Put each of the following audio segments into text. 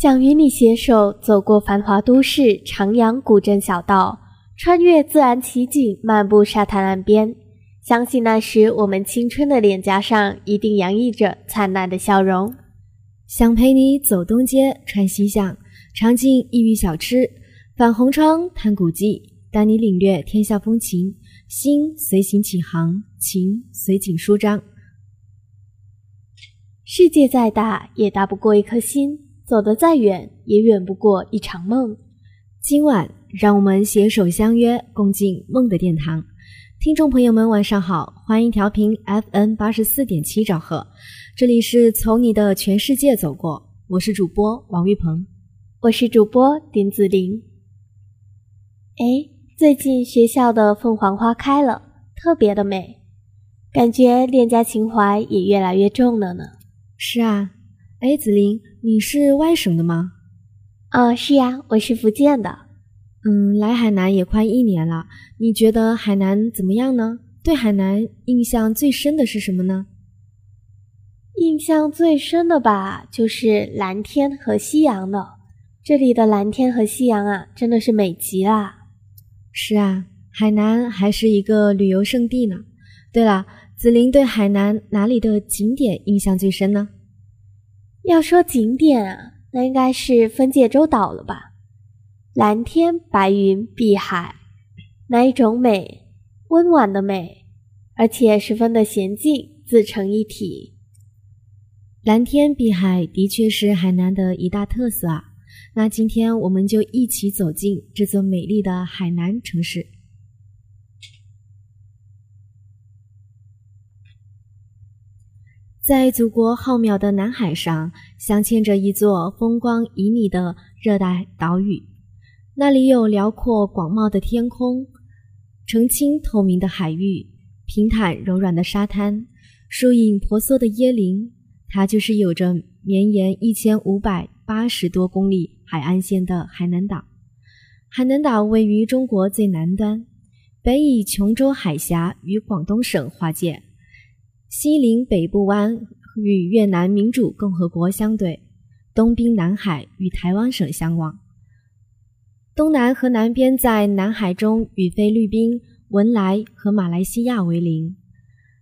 想与你携手走过繁华都市，徜徉古镇小道，穿越自然奇景，漫步沙滩岸边。相信那时我们青春的脸颊上一定洋溢着灿烂的笑容。想陪你走东街，穿西巷，尝尽异域小吃，返红窗，探古迹，带你领略天下风情。心随行起航，情随景舒张。世界再大，也大不过一颗心；走得再远，也远不过一场梦。今晚，让我们携手相约，共进梦的殿堂。听众朋友们，晚上好，欢迎调频 FM 八十四点七兆赫，这里是从你的全世界走过，我是主播王玉鹏，我是主播丁子玲。哎。最近学校的凤凰花开了，特别的美，感觉恋家情怀也越来越重了呢。是啊，哎，子琳，你是外省的吗？哦，是呀，我是福建的。嗯，来海南也快一年了，你觉得海南怎么样呢？对海南印象最深的是什么呢？印象最深的吧，就是蓝天和夕阳了。这里的蓝天和夕阳啊，真的是美极了。是啊，海南还是一个旅游胜地呢。对了，紫菱对海南哪里的景点印象最深呢？要说景点啊，那应该是分界洲岛了吧？蓝天白云碧海，那一种美，温婉的美，而且十分的娴静，自成一体。蓝天碧海的确是海南的一大特色啊。那今天我们就一起走进这座美丽的海南城市。在祖国浩渺的南海上，镶嵌着一座风光旖旎的热带岛屿。那里有辽阔广袤的天空，澄清透明的海域，平坦柔软的沙滩，疏影婆娑的椰林。它就是有着绵延一千五百八十多公里。海岸线的海南岛，海南岛位于中国最南端，北以琼州海峡与广东省划界，西临北部湾与越南民主共和国相对，东濒南海与台湾省相望，东南和南边在南海中与菲律宾、文莱和马来西亚为邻。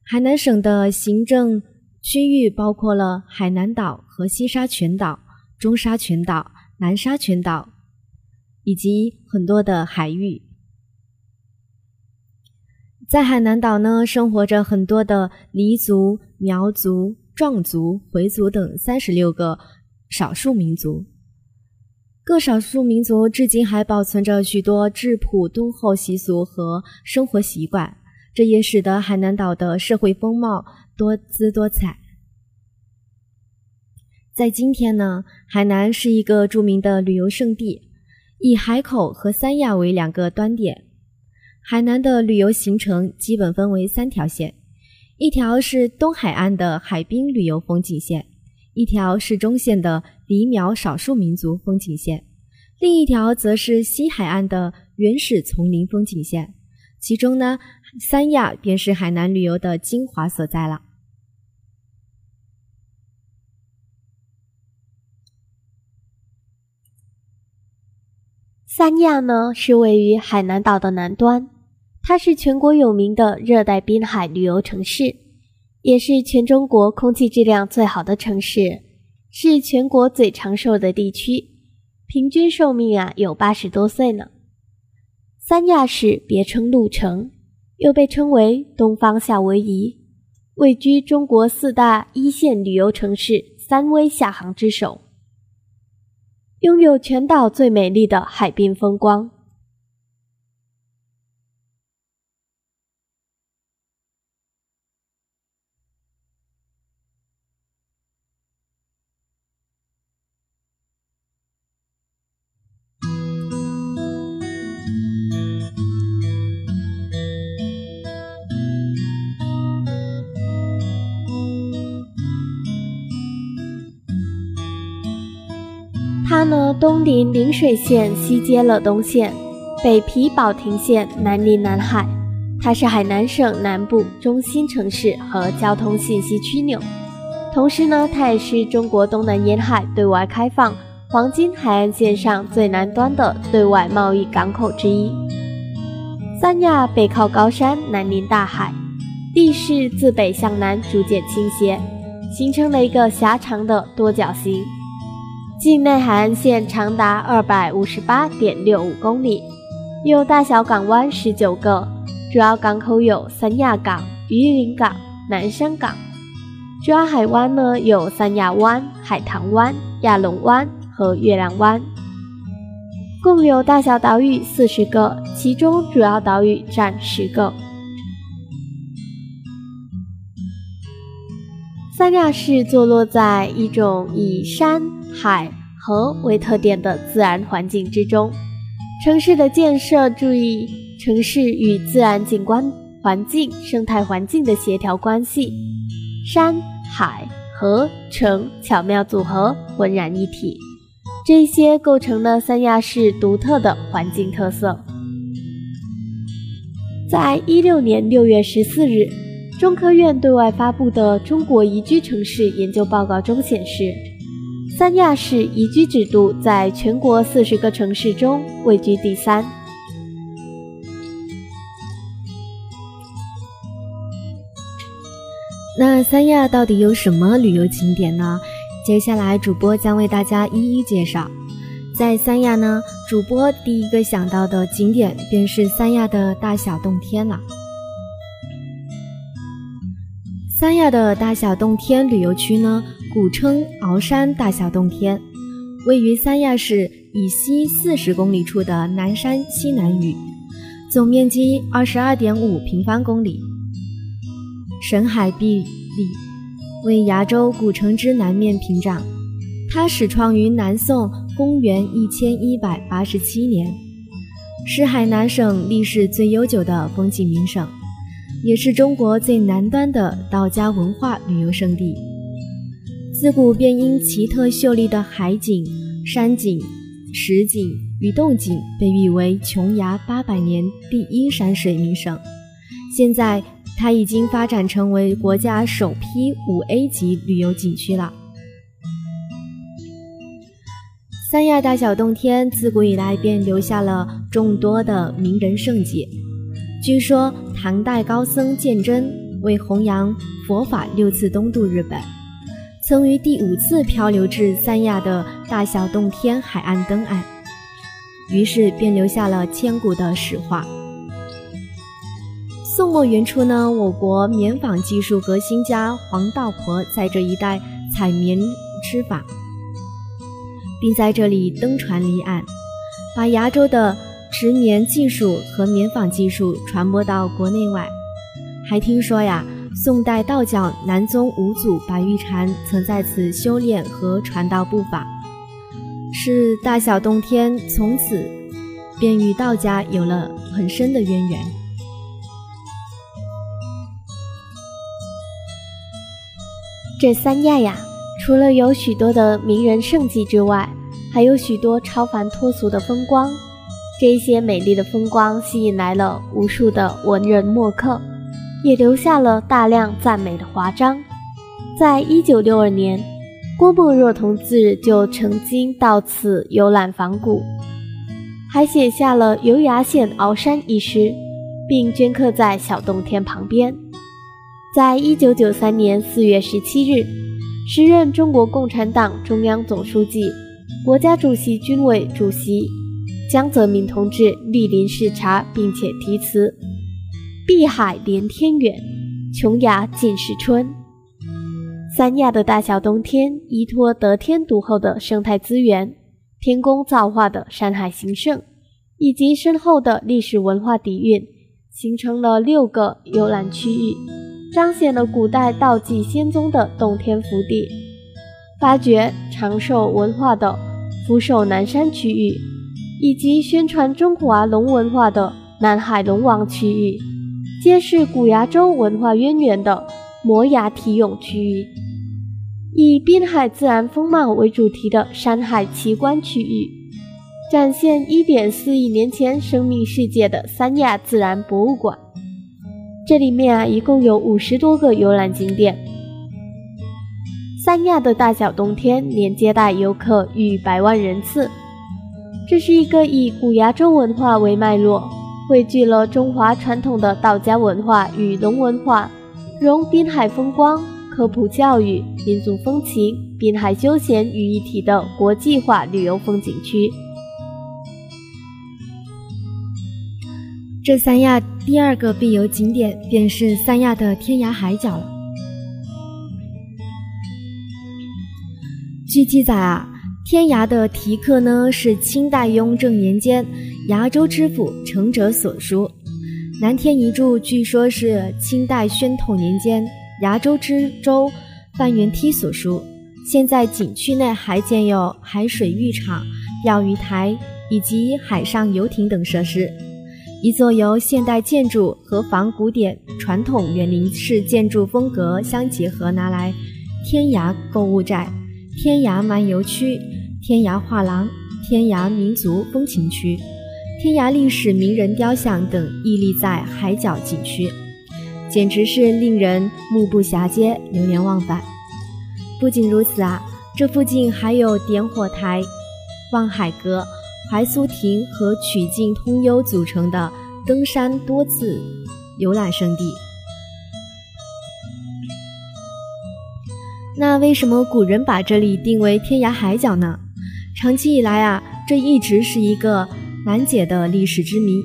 海南省的行政区域包括了海南岛和西沙群岛、中沙群岛。南沙群岛以及很多的海域，在海南岛呢，生活着很多的黎族、苗族、壮族、回族等三十六个少数民族。各少数民族至今还保存着许多质朴敦厚习俗和生活习惯，这也使得海南岛的社会风貌多姿多彩。在今天呢，海南是一个著名的旅游胜地，以海口和三亚为两个端点。海南的旅游行程基本分为三条线：一条是东海岸的海滨旅游风景线，一条是中线的黎苗少数民族风景线，另一条则是西海岸的原始丛林风景线。其中呢，三亚便是海南旅游的精华所在了。三亚呢是位于海南岛的南端，它是全国有名的热带滨海旅游城市，也是全中国空气质量最好的城市，是全国最长寿的地区，平均寿命啊有八十多岁呢。三亚市别称鹿城，又被称为东方夏威夷，位居中国四大一线旅游城市三威下行之首。拥有全岛最美丽的海滨风光。陵水县，西接乐东县，北毗保亭县，南临南海。它是海南省南部中心城市和交通信息枢纽。同时呢，它也是中国东南沿海对外开放、黄金海岸线上最南端的对外贸易港口之一。三亚背靠高山，南临大海，地势自北向南逐渐倾斜，形成了一个狭长的多角形。境内海岸线长达二百五十八点六五公里，有大小港湾十九个，主要港口有三亚港、榆林港、南山港。主要海湾呢有三亚湾、海棠湾、亚龙湾和月亮湾。共有大小岛屿四十个，其中主要岛屿占十个。三亚市坐落在一种以山海河为特点的自然环境之中，城市的建设注意城市与自然景观环境、生态环境的协调关系，山海河城巧妙组合，浑然一体。这些构成了三亚市独特的环境特色。在一六年六月十四日，中科院对外发布的《中国宜居城市研究报告》中显示，三亚市宜居指度在全国四十个城市中位居第三。那三亚到底有什么旅游景点呢？接下来，主播将为大家一一介绍。在三亚呢，主播第一个想到的景点便是三亚的大小洞天了。三亚的大小洞天旅游区呢，古称鳌山大小洞天，位于三亚市以西四十公里处的南山西南隅，总面积二十二点五平方公里，神海壁立。为崖州古城之南面屏障，它始创于南宋公元一千一百八十七年，是海南省历史最悠久的风景名胜，也是中国最南端的道家文化旅游胜地。自古便因奇特秀丽的海景、山景、石景与洞景，被誉为琼崖八百年第一山水名胜。现在。它已经发展成为国家首批五 A 级旅游景区了。三亚大小洞天自古以来便留下了众多的名人圣迹。据说唐代高僧鉴真为弘扬佛法六次东渡日本，曾于第五次漂流至三亚的大小洞天海岸登岸，于是便留下了千古的史话。宋末元初呢，我国棉纺技术革新家黄道婆在这一带采棉织纺，并在这里登船离岸，把崖州的织棉技术和棉纺技术传播到国内外。还听说呀，宋代道教南宗五祖白玉禅曾在此修炼和传道步法，是大小洞天从此便与道家有了很深的渊源。这三亚呀，除了有许多的名人胜迹之外，还有许多超凡脱俗的风光。这些美丽的风光吸引来了无数的文人墨客，也留下了大量赞美的华章。在一九六二年，郭沫若同志就曾经到此游览访古，还写下了《游崖县鳌山》一诗，并镌刻在小洞天旁边。在一九九三年四月十七日，时任中国共产党中央总书记、国家主席军委主席江泽民同志莅临视察，并且题词：“碧海连天远，琼崖尽是春。”三亚的大小冬天，依托得天独厚的生态资源、天工造化的山海形胜，以及深厚的历史文化底蕴，形成了六个游览区域。彰显了古代道济仙宗的洞天福地，发掘长寿文化的福寿南山区域，以及宣传中华龙文化的南海龙王区域，揭示古崖州文化渊源的摩崖题俑区域，以滨海自然风貌为主题的山海奇观区域，展现1.4亿年前生命世界的三亚自然博物馆。这里面啊，一共有五十多个游览景点。三亚的大小冬天年接待游客逾百万人次。这是一个以古崖州文化为脉络，汇聚了中华传统的道家文化与龙文化，融滨海风光、科普教育、民族风情、滨海休闲于一体的国际化旅游风景区。这三亚第二个必游景点便是三亚的天涯海角了。据记载啊。天涯的题刻呢，是清代雍正年间崖州知府程哲所书。南天一柱据说是清代宣统年间崖州知州范元梯所书。现在景区内还建有海水浴场、钓鱼台以及海上游艇等设施。一座由现代建筑和仿古典传统园林式建筑风格相结合，拿来天涯购物寨、天涯漫游区。天涯画廊、天涯民族风情区、天涯历史名人雕像等屹立在海角景区，简直是令人目不暇接、流连忘返。不仅如此啊，这附近还有点火台、望海阁、怀苏亭和曲径通幽组成的登山多次游览胜地。那为什么古人把这里定为天涯海角呢？长期以来啊，这一直是一个难解的历史之谜。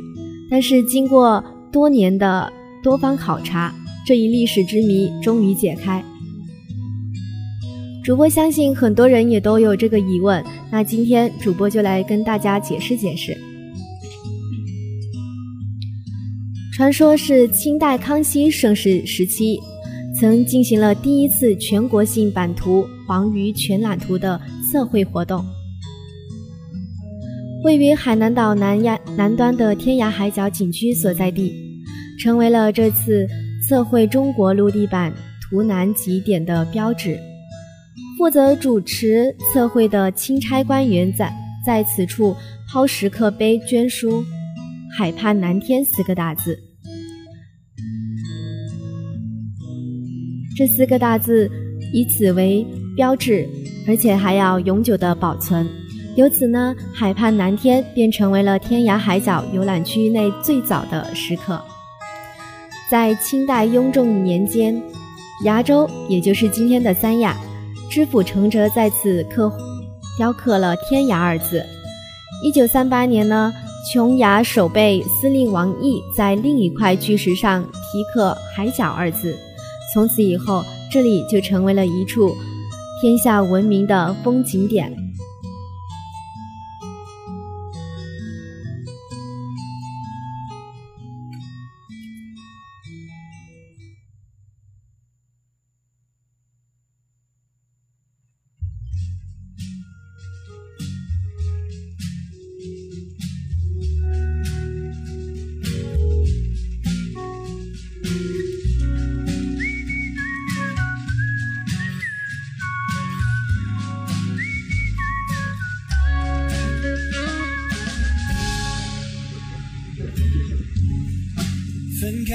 但是经过多年的多方考察，这一历史之谜终于解开。主播相信很多人也都有这个疑问，那今天主播就来跟大家解释解释。传说是清代康熙盛世时期，曾进行了第一次全国性版图黄鱼全览图的测绘活动。位于海南岛南亚南端的天涯海角景区所在地，成为了这次测绘中国陆地版图南极点的标志。负责主持测绘的钦差官员在在此处抛石刻碑，捐书“海畔蓝天”四个大字。这四个大字以此为标志，而且还要永久的保存。由此呢，海畔蓝天便成为了天涯海角游览区内最早的石刻。在清代雍正年间，崖州也就是今天的三亚，知府程哲在此刻雕刻了“天涯”二字。一九三八年呢，琼崖守备司令王毅在另一块巨石上题刻“海角”二字。从此以后，这里就成为了一处天下闻名的风景点。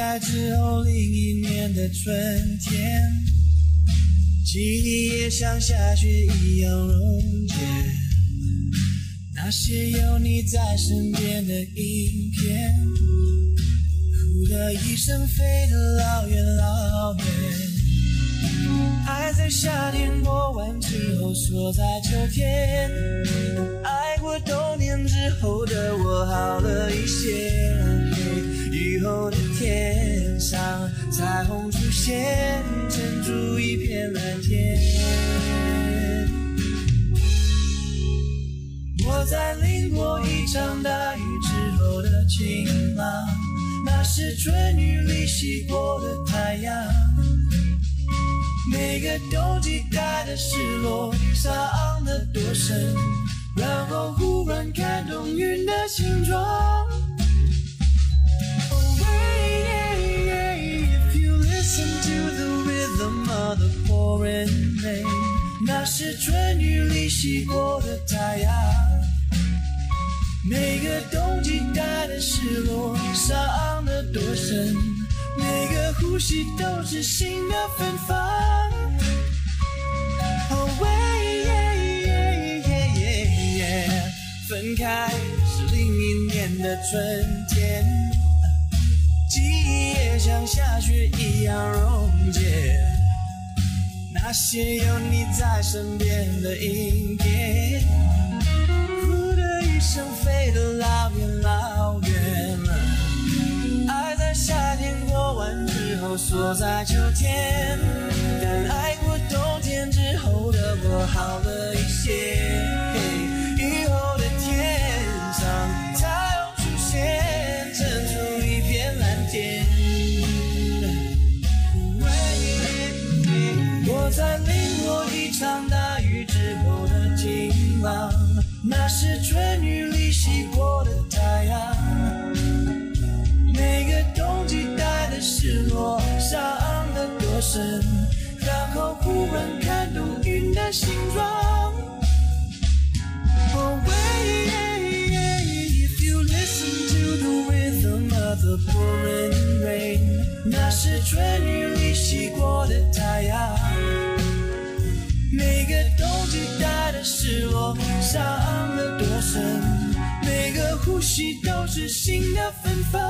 开之后，另一年的春天，记忆也像下雪一样溶解。那些有你在身边的影片，哭的一声飞得老远老远。爱在夏天过完之后锁在秋天，爱过冬天之后的我好了一些。雨后的天上，彩虹出现，撑出一片蓝天。我在淋过一场大雨之后的晴朗，那是春雨里洗过的太阳。每个冬季带的失落，伤得多深，然后忽然看懂云的形状。on the boring 那是春雨里洗过的太阳每个冬季带的失落伤得多深每个呼吸都是新的芬芳。分开是另一年的春天记忆也像下雪一样溶解那些有你在身边的阴天，呼的一声飞得老远老远了。爱在夏天过完之后锁在秋天，但爱过冬天之后的我好了一些。在淋过一场大雨之后的晴朗，那是春雨里洗过的太阳。每个冬季带的失落，伤得多深，然后忽然看懂云的形状。Oh, if you listen to the rhythm of the pouring rain，那是春雨里洗过的太阳。期待的失落，伤得多深，每个呼吸都是新的芬芳。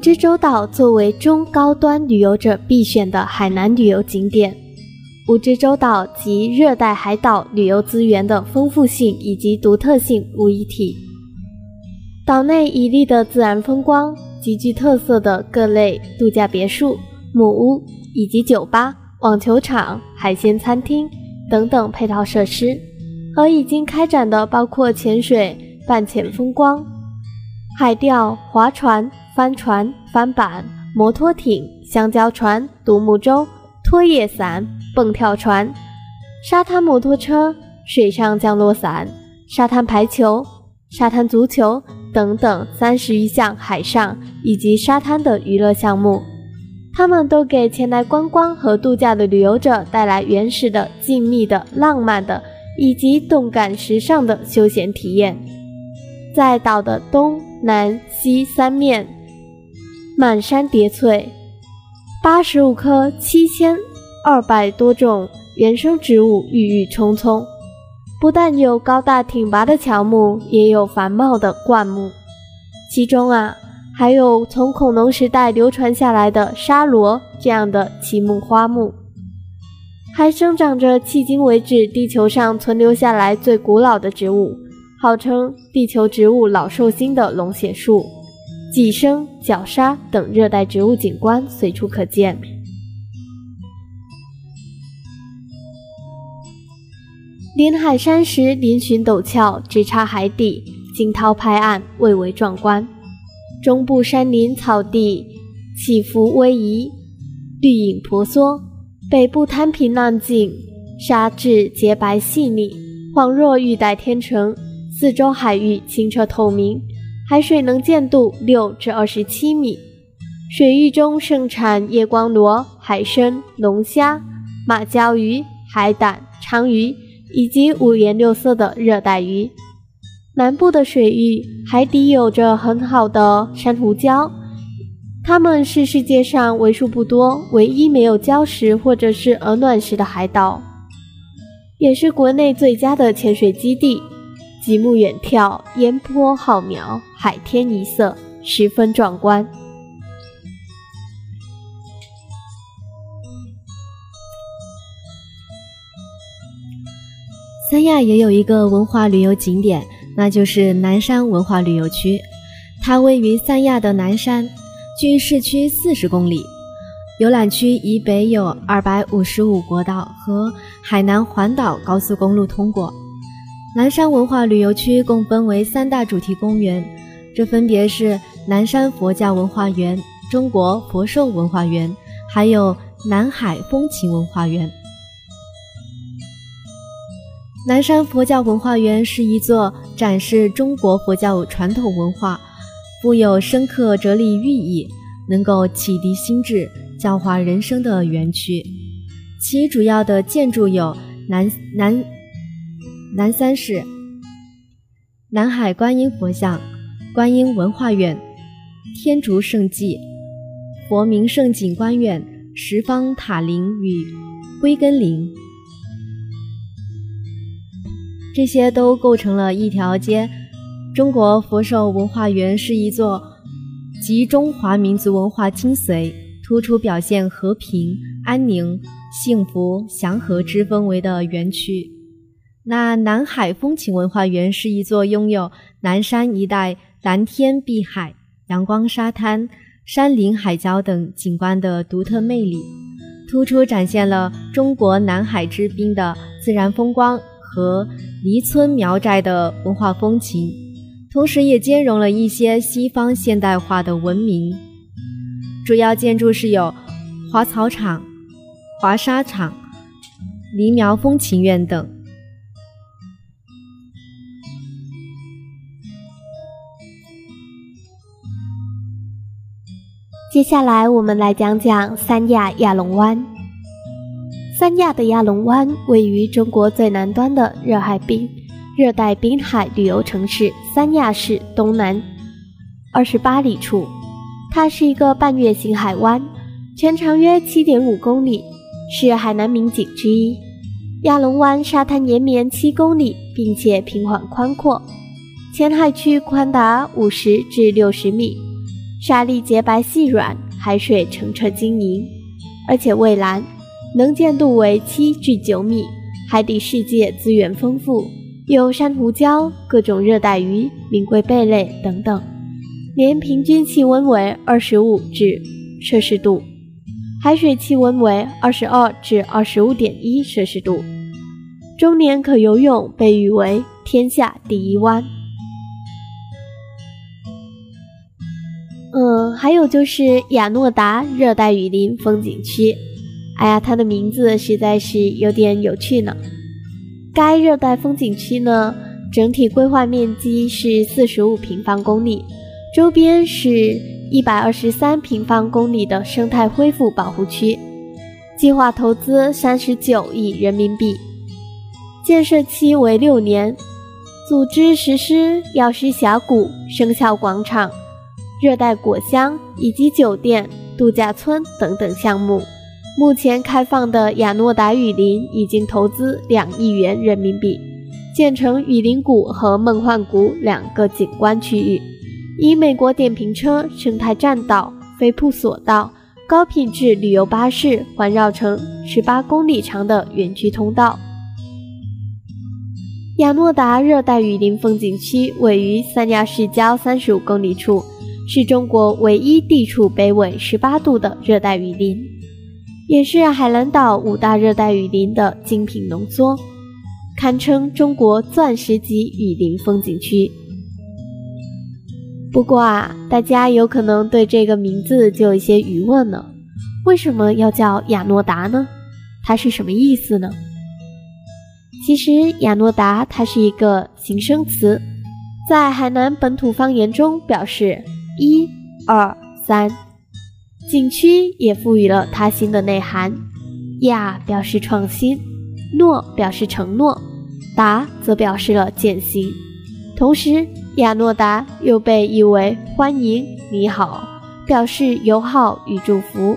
蜈支洲岛作为中高端旅游者必选的海南旅游景点，蜈支洲岛集热带海岛旅游资源的丰富性以及独特性无一体。岛内绮丽的自然风光、极具特色的各类度假别墅、木屋以及酒吧、网球场、海鲜餐厅等等配套设施，和已经开展的包括潜水、半潜风光、海钓、划船。帆船、帆板、摩托艇、香蕉船、独木舟、拖曳伞、蹦跳船、沙滩摩托车、水上降落伞、沙滩排球、沙滩足球等等三十余项海上以及沙滩的娱乐项目，他们都给前来观光和度假的旅游者带来原始的、静谧的、浪漫的以及动感时尚的休闲体验。在岛的东南西三面。满山叠翠，八十五棵七千二百多种原生植物郁郁葱葱。不但有高大挺拔的乔木，也有繁茂的灌木。其中啊，还有从恐龙时代流传下来的沙罗这样的奇木花木，还生长着迄今为止地球上存留下来最古老的植物，号称“地球植物老寿星”的龙血树、寄生、角鲨等热带植物景观随处可见。临海山石嶙峋陡峭，直插海底，惊涛拍岸，蔚为壮观。中部山林草地起伏逶迤，绿影婆娑；北部滩平浪静，沙质洁白细腻，恍若玉带天成。四周海域清澈透明，海水能见度六至二十七米。水域中盛产夜光螺、海参、龙虾、马鲛鱼、海胆、鲳鱼以及五颜六色的热带鱼。南部的水域海底有着很好的珊瑚礁，它们是世界上为数不多、唯一没有礁石或者是鹅卵石的海岛，也是国内最佳的潜水基地。极目远眺，烟波浩渺，海天一色，十分壮观。三亚也有一个文化旅游景点。那就是南山文化旅游区，它位于三亚的南山，距市区四十公里。游览区以北有二百五十五国道和海南环岛高速公路通过。南山文化旅游区共分为三大主题公园，这分别是南山佛教文化园、中国佛寿文化园，还有南海风情文化园。南山佛教文化园是一座展示中国佛教传统文化、富有深刻哲理寓意、能够启迪心智、教化人生的园区。其主要的建筑有南南南三市、南海观音佛像、观音文化院、天竺圣迹、佛名胜景观院、十方塔林与归根林。这些都构成了一条街。中国佛寿文化园是一座集中华民族文化精髓、突出表现和平、安宁、幸福、祥和之氛围的园区。那南海风情文化园是一座拥有南山一带蓝天碧海、阳光沙滩、山林海礁等景观的独特魅力，突出展现了中国南海之滨的自然风光。和黎村苗寨的文化风情，同时也兼容了一些西方现代化的文明。主要建筑是有华草场、华沙场、黎苗风情院等。接下来，我们来讲讲三亚亚龙湾。三亚的亚龙湾位于中国最南端的热海滨热带滨海旅游城市三亚市东南二十八里处。它是一个半月形海湾，全长约七点五公里，是海南名景之一。亚龙湾沙滩延绵七公里，并且平缓宽阔，浅海区宽达五十至六十米，沙粒洁白细软，海水澄澈晶莹，而且蔚蓝。能见度为七至九米，海底世界资源丰富，有珊瑚礁、各种热带鱼、名贵贝类等等。年平均气温为二十五至摄氏度，海水气温为二十二至二十五点一摄氏度。终年可游泳，被誉为天下第一湾。嗯，还有就是亚诺达热带雨林风景区。哎呀，它的名字实在是有点有趣呢。该热带风景区呢，整体规划面积是四十五平方公里，周边是一百二十三平方公里的生态恢复保护区，计划投资三十九亿人民币，建设期为六年，组织实施药师峡谷、生肖广场、热带果香以及酒店、度假村等等项目。目前开放的亚诺达雨林已经投资两亿元人民币，建成雨林谷和梦幻谷两个景观区域，以美国电瓶车、生态栈道、飞瀑索道、高品质旅游巴士环绕成十八公里长的园区通道。亚诺达热带雨林风景区位于三亚市郊三十五公里处，是中国唯一地处北纬十八度的热带雨林，也是海南岛五大热带雨林的精品浓缩，堪称中国钻石级雨林风景区。不过啊，大家有可能对这个名字就有一些疑问了：为什么要叫亚诺达呢？它是什么意思呢？其实，亚诺达它是一个形声词，在海南本土方言中表示一、二、三。景区也赋予了它新的内涵，亚表示创新，诺表示承诺，达则表示了践行。同时，亚诺达又被译为欢迎、你好，表示友好与祝福。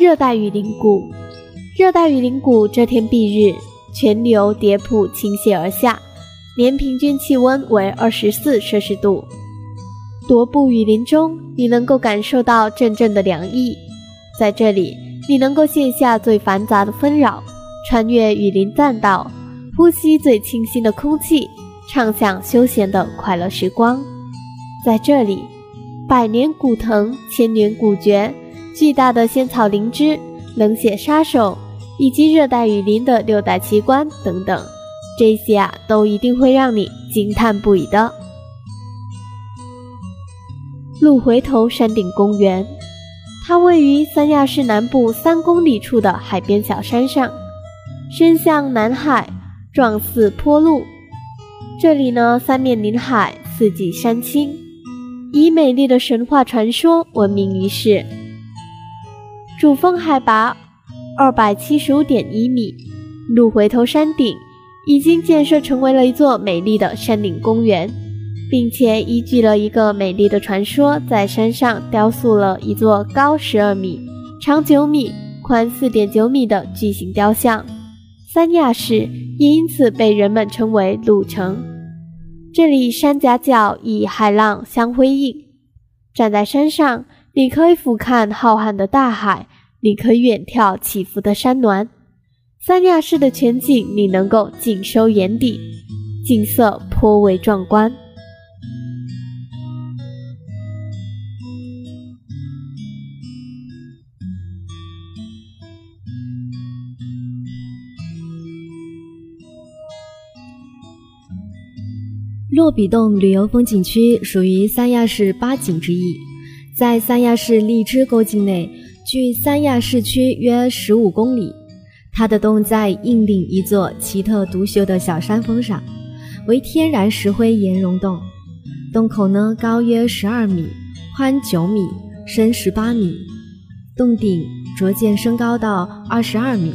热带雨林谷。热带雨林谷遮天蔽日，泉流叠瀑倾泻而下，年平均气温为二十四摄氏度。踱步雨林中，你能够感受到阵阵的凉意。在这里，你能够卸下最繁杂的纷扰，穿越雨林栈道，呼吸最清新的空气，畅享休闲的快乐时光。在这里，百年古藤，千年古蕨，巨大的仙草灵芝，冷血杀手。以及热带雨林的六大奇观等等，这些啊都一定会让你惊叹不已的。鹿回头山顶公园，它位于三亚市南部三公里处的海边小山上，伸向南海，状似坡路。这里呢，三面临海，四季山青，以美丽的神话传说闻名于世。主峰海拔。二百七十五点一米，鹿回头山顶已经建设成为了一座美丽的山顶公园，并且依据了一个美丽的传说，在山上雕塑了一座高十二米、长九米、宽四点九米的巨型雕像。三亚市也因此被人们称为“鹿城”。这里山夹角以海浪相辉映，站在山上，你可以俯瞰浩瀚的大海。你可以远眺起伏的山峦，三亚市的全景你能够尽收眼底，景色颇为壮观。落笔洞旅游风景区属于三亚市八景之一，在三亚市荔枝沟境内。距三亚市区约十五公里，它的洞在硬顶一座奇特独秀的小山峰上，为天然石灰岩溶洞。洞口呢高约十二米，宽九米，深十八米。洞顶逐渐升高到二十二米。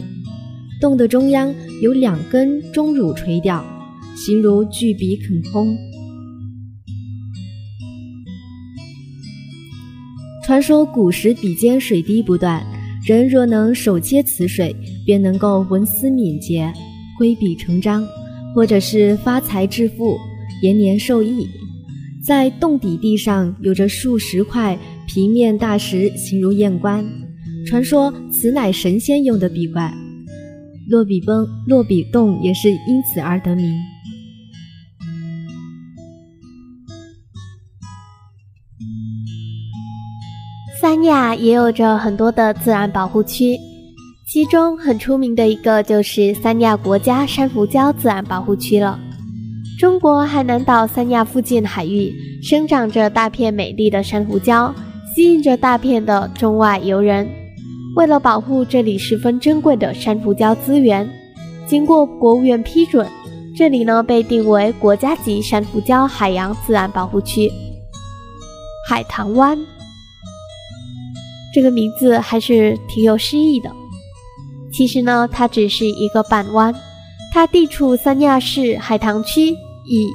洞的中央有两根钟乳垂吊，形如巨笔啃空。传说古时笔尖水滴不断，人若能手接此水，便能够文思敏捷、挥笔成章，或者是发财致富、延年寿益。在洞底地上有着数十块平面大石，形如燕冠，传说此乃神仙用的笔冠。落笔崩、落笔洞也是因此而得名。三亚也有着很多的自然保护区，其中很出名的一个就是三亚国家珊瑚礁自然保护区了。中国海南岛三亚附近海域生长着大片美丽的珊瑚礁，吸引着大片的中外游人。为了保护这里十分珍贵的珊瑚礁资源，经过国务院批准，这里呢被定为国家级珊瑚礁海洋自然保护区——海棠湾。这个名字还是挺有诗意的。其实呢，它只是一个半湾，它地处三亚市海棠区以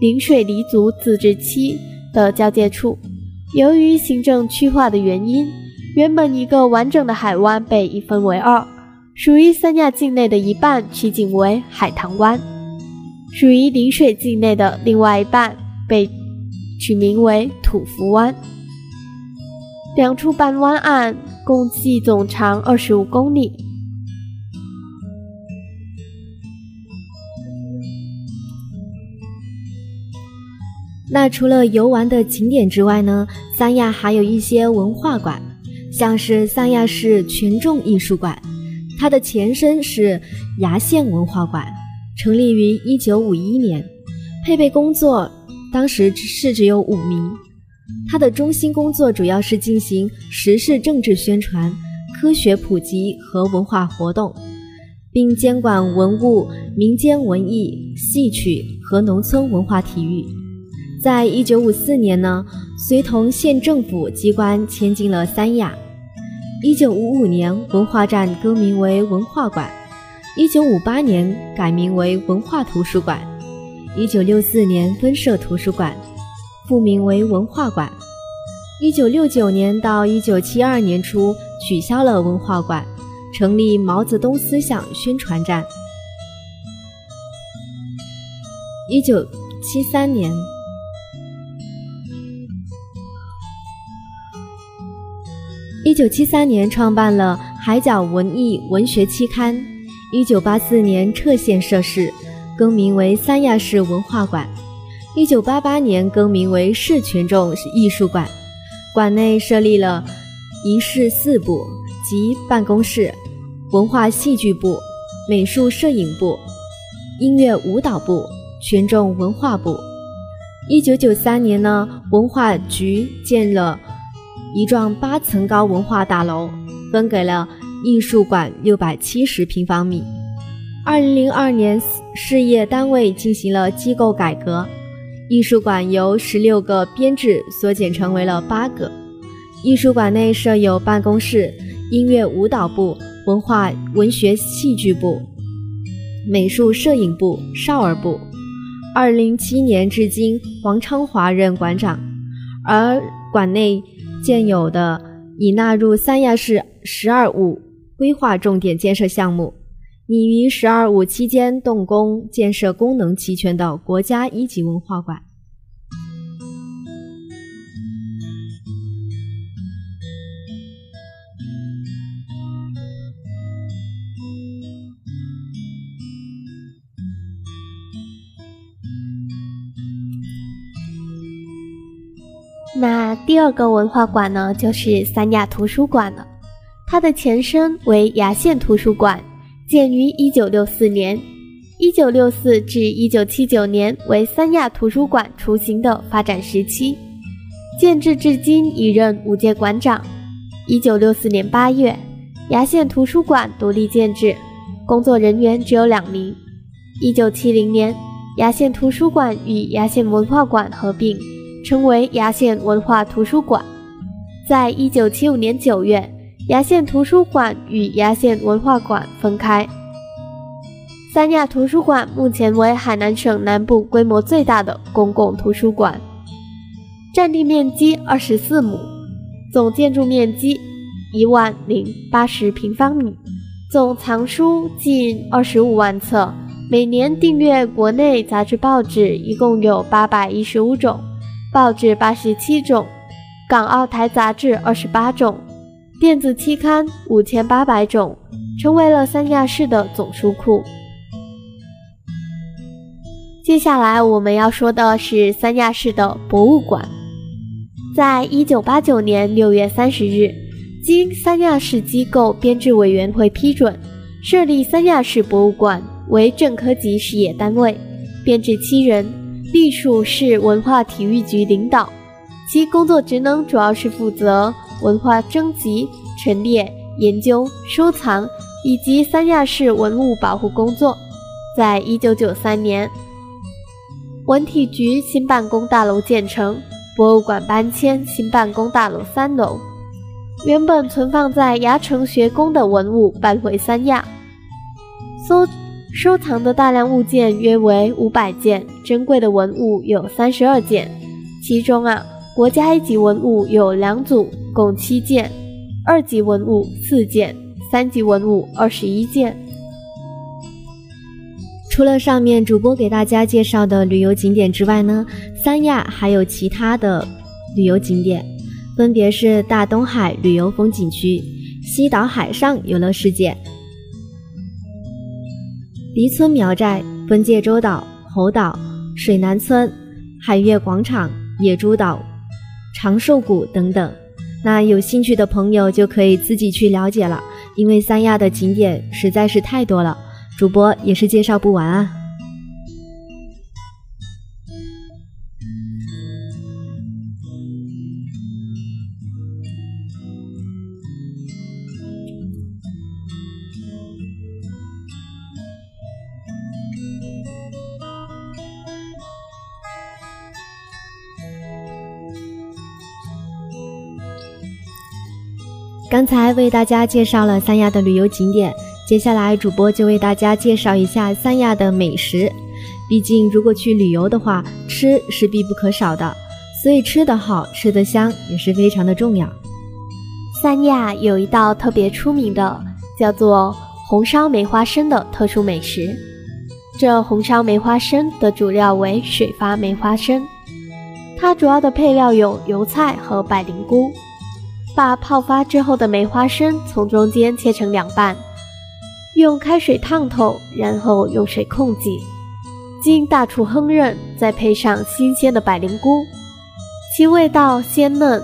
陵水黎族自治区的交界处。由于行政区划的原因，原本一个完整的海湾被一分为二，属于三亚境内的一半取景为海棠湾，属于陵水境内的另外一半被取名为土福湾。两处半湾岸共计总长二十五公里。那除了游玩的景点之外呢，三亚还有一些文化馆，像是三亚市群众艺术馆，它的前身是崖县文化馆，成立于一九五一年，配备工作当时是只有五名，它的中心工作主要是进行时事政治宣传、科学普及和文化活动，并监管文物、民间文艺、戏曲和农村文化体育。在一九五四年呢，随同县政府机关迁进了三亚。一九五五年，文化站更名为文化馆。一九五八年改名为文化图书馆。一九六四年分设图书馆，复名为文化馆。一九六九年到一九七二年初取消了文化馆，成立毛泽东思想宣传站。一九七三年。一九七三年创办了《海角文艺文学期刊》，一九八四年撤县设市，更名为三亚市文化馆。一九八八年更名为市群众艺术馆，馆内设立了仪式四部及办公室、文化戏剧部、美术摄影部、音乐舞蹈部、群众文化部。一九九三年呢，文化局建了。一幢八层高文化大楼分给了艺术馆六百七十平方米。二零零二年，事业单位进行了机构改革，艺术馆由十六个编制缩减成为了八个。艺术馆内设有办公室、音乐舞蹈部、文化文学戏剧部、美术摄影部、少儿部。二零零七年至今，王昌华任馆长，而馆内。建有的已纳入三亚市“十二五”规划重点建设项目，拟于“十二五”期间动工建设功能齐全的国家一级文化馆。那第二个文化馆呢，就是三亚图书馆了。它的前身为崖县图书馆，建于1964年，1964至1979年为三亚图书馆雏形的发展时期。建制至今已任五届馆长。1964年8月，崖县图书馆独立建制，工作人员只有两名。1970年，崖县图书馆与崖县文化馆合并。成为崖县文化图书馆。在一九七五年九月，崖县图书馆与崖县文化馆分开。三亚图书馆目前为海南省南部规模最大的公共图书馆，占地面积二十四亩，总建筑面积一万零八十平方米，总藏书近二十五万册，每年订阅国内杂志报纸一共有八百一十五种。报纸八十七种，港澳台杂志二十八种，电子期刊五千八百种，成为了三亚市的总书库。接下来我们要说的是三亚市的博物馆。在一九八九年六月三十日，经三亚市机构编制委员会批准，设立三亚市博物馆为正科级事业单位，编制七人。隶属市文化体育局领导，其工作职能主要是负责文化征集、陈列、研究、收藏以及三亚市文物保护工作。在一九九三年，文体局新办公大楼建成，博物馆搬迁新办公大楼三楼，原本存放在崖城学宫的文物搬回三亚，搜。收藏的大量物件约为五百件，珍贵的文物有三十二件，其中啊，国家一级文物有两组，共七件；二级文物四件，三级文物二十一件。除了上面主播给大家介绍的旅游景点之外呢，三亚还有其他的旅游景点，分别是大东海旅游风景区、西岛海上游乐世界、黎村苗寨、分界洲岛、猴岛、水南村、海悦广场、野猪岛、长寿谷等等。那有兴趣的朋友就可以自己去了解了，因为三亚的景点实在是太多了。主播也是介绍不完啊。刚才为大家介绍了三亚的旅游景点。接下来，主播就为大家介绍一下三亚的美食。毕竟，如果去旅游的话，吃是必不可少的，所以吃得好、吃得香也是非常的重要。三亚有一道特别出名的，叫做红烧梅花生的特殊美食。这红烧梅花生的主料为水发梅花生，它主要的配料有油菜和百灵菇。把泡发之后的梅花生从中间切成两半。用开水烫透，然后用水控制，经大厨烹饪，再配上新鲜的百灵菇，其味道鲜嫩。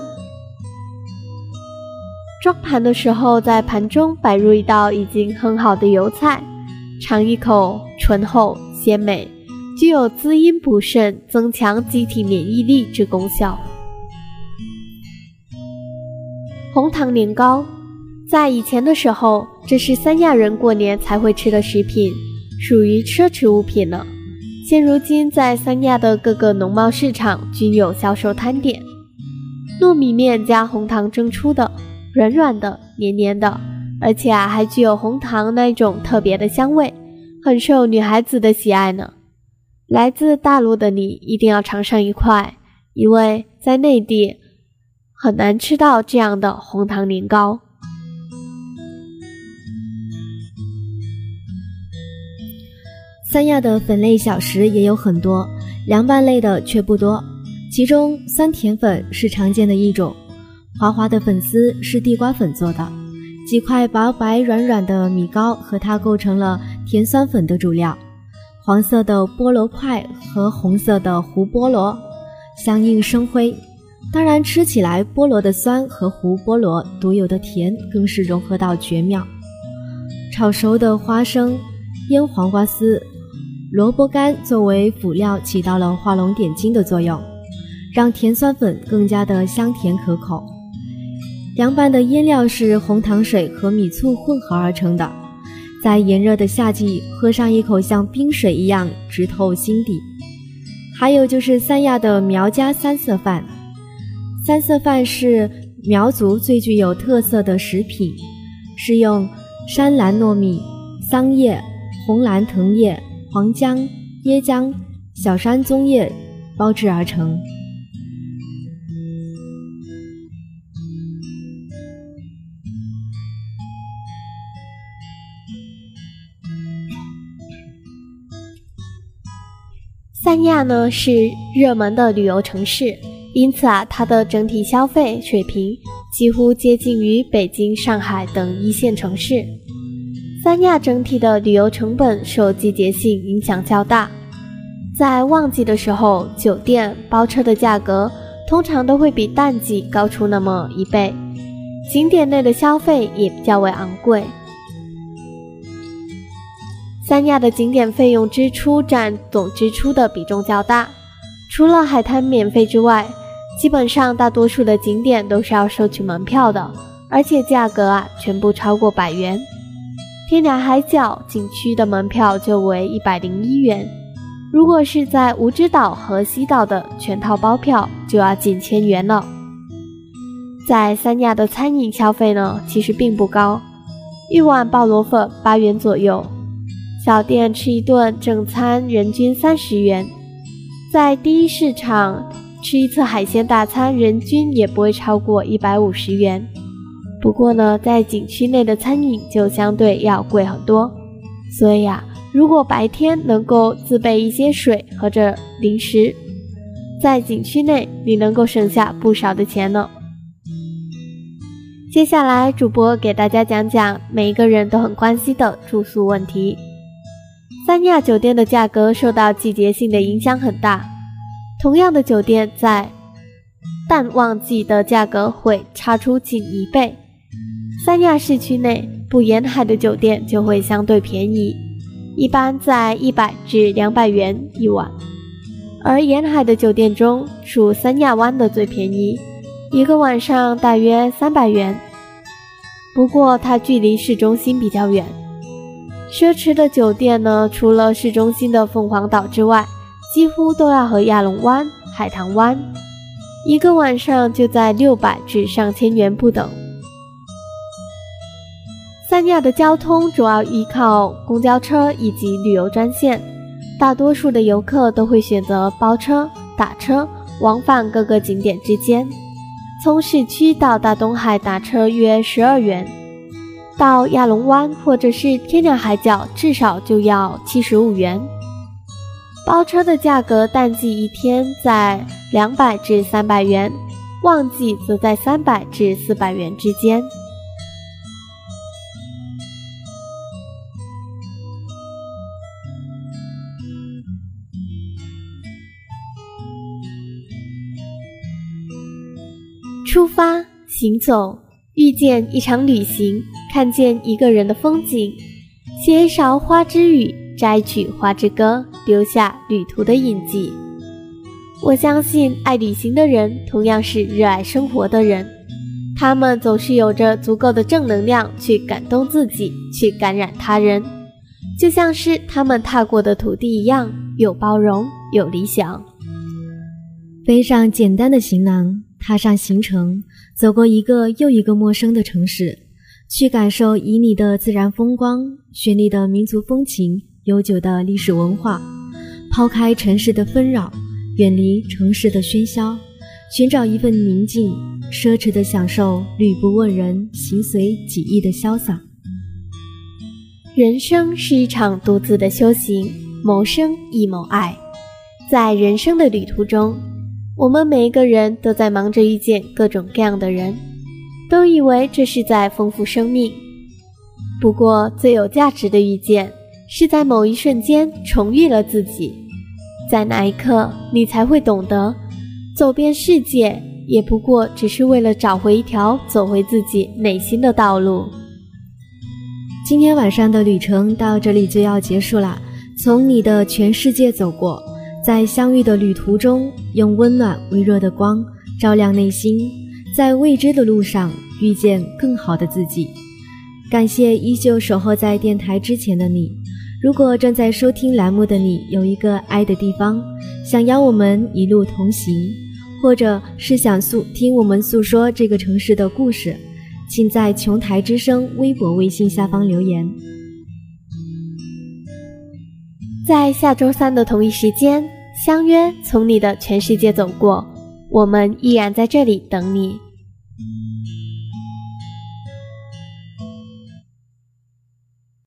装盘的时候，在盘中摆入一道已经很好的油菜，尝一口，醇厚鲜美，具有滋阴补肾、增强机体免疫力之功效。红糖年糕。在以前的时候，这是三亚人过年才会吃的食品，属于奢侈物品了。现如今，在三亚的各个农贸市场均有销售摊点。糯米面加红糖蒸出的，软软的、黏黏的，而且啊还具有红糖那种特别的香味，很受女孩子的喜爱呢。来自大陆的你一定要尝上一块，因为在内地很难吃到这样的红糖年糕。三亚的粉类小食也有很多，凉拌类的却不多。其中酸甜粉是常见的一种，滑滑的粉丝是地瓜粉做的，几块薄白软软的米糕和它构成了甜酸粉的主料。黄色的菠萝块和红色的胡菠萝相映生辉，当然吃起来菠萝的酸和胡菠萝独有的甜更是融合到绝妙。炒熟的花生、腌黄瓜丝。萝卜干作为辅料起到了画龙点睛的作用，让甜酸粉更加的香甜可口。凉拌的腌料是红糖水和米醋混合而成的，在炎热的夏季喝上一口像冰水一样直透心底。还有就是三亚的苗家三色饭，三色饭是苗族最具有特色的食品，是用山兰糯米、桑叶、红兰藤叶。黄姜、椰浆、小山棕叶包制而成。三亚呢是热门的旅游城市，因此啊，它的整体消费水平几乎接近于北京、上海等一线城市。三亚整体的旅游成本受季节性影响较大，在旺季的时候，酒店包车的价格通常都会比淡季高出那么一倍，景点内的消费也较为昂贵。三亚的景点费用支出占总支出的比重较大，除了海滩免费之外，基本上大多数的景点都是要收取门票的，而且价格啊全部超过百元。天涯海角景区的门票就为一百零一元，如果是在蜈支岛和西岛的全套包票就要近千元了。在三亚的餐饮消费呢，其实并不高，一碗鲍螺粉八元左右，小店吃一顿正餐人均三十元，在第一市场吃一次海鲜大餐人均也不会超过一百五十元。不过呢，在景区内的餐饮就相对要贵很多，所以啊，如果白天能够自备一些水和着零食，在景区内你能够省下不少的钱呢。接下来，主播给大家讲讲每一个人都很关心的住宿问题。三亚酒店的价格受到季节性的影响很大，同样的酒店在淡旺季的价格会差出近一倍。三亚市区内不沿海的酒店就会相对便宜，一般在一百至两百元一晚，而沿海的酒店中，属三亚湾的最便宜。一个晚上大约三百元，不过它距离市中心比较远。奢侈的酒店呢，除了市中心的凤凰岛之外，几乎都要和亚龙湾、海棠湾，一个晚上就在六百至上千元不等。三亚的交通主要依靠公交车以及旅游专线，大多数的游客都会选择包车、打车往返各个景点之间。从市区到大东海打车约十二元，到亚龙湾或者是天涯海角至少就要七十五元。包车的价格淡季一天在两百至三百元，旺季则在三百至四百元之间。出发，行走，遇见一场旅行，看见一个人的风景，写一勺花之语，摘取花之歌，留下旅途的印记。我相信，爱旅行的人同样是热爱生活的人，他们总是有着足够的正能量去感动自己，去感染他人，就像是他们踏过的土地一样，有包容，有理想。背上简单的行囊。踏上行程，走过一个又一个陌生的城市，去感受旖旎的自然风光、绚丽的民族风情、悠久的历史文化。抛开城市的纷扰，远离城市的喧嚣，寻找一份宁静，奢侈的享受旅不问人、行随己意的潇洒。人生是一场独自的修行，谋生亦谋爱，在人生的旅途中。我们每一个人都在忙着遇见各种各样的人，都以为这是在丰富生命。不过，最有价值的遇见，是在某一瞬间重遇了自己，在那一刻，你才会懂得，走遍世界也不过只是为了找回一条走回自己内心的道路。今天晚上的旅程到这里就要结束了，从你的全世界走过。在相遇的旅途中，用温暖微弱的光照亮内心，在未知的路上遇见更好的自己。感谢依旧守候在电台之前的你。如果正在收听栏目的你有一个爱的地方，想邀我们一路同行，或者是想诉听我们诉说这个城市的故事，请在琼台之声微博、微信下方留言。在下周三的同一时间相约，从你的全世界走过，我们依然在这里等你。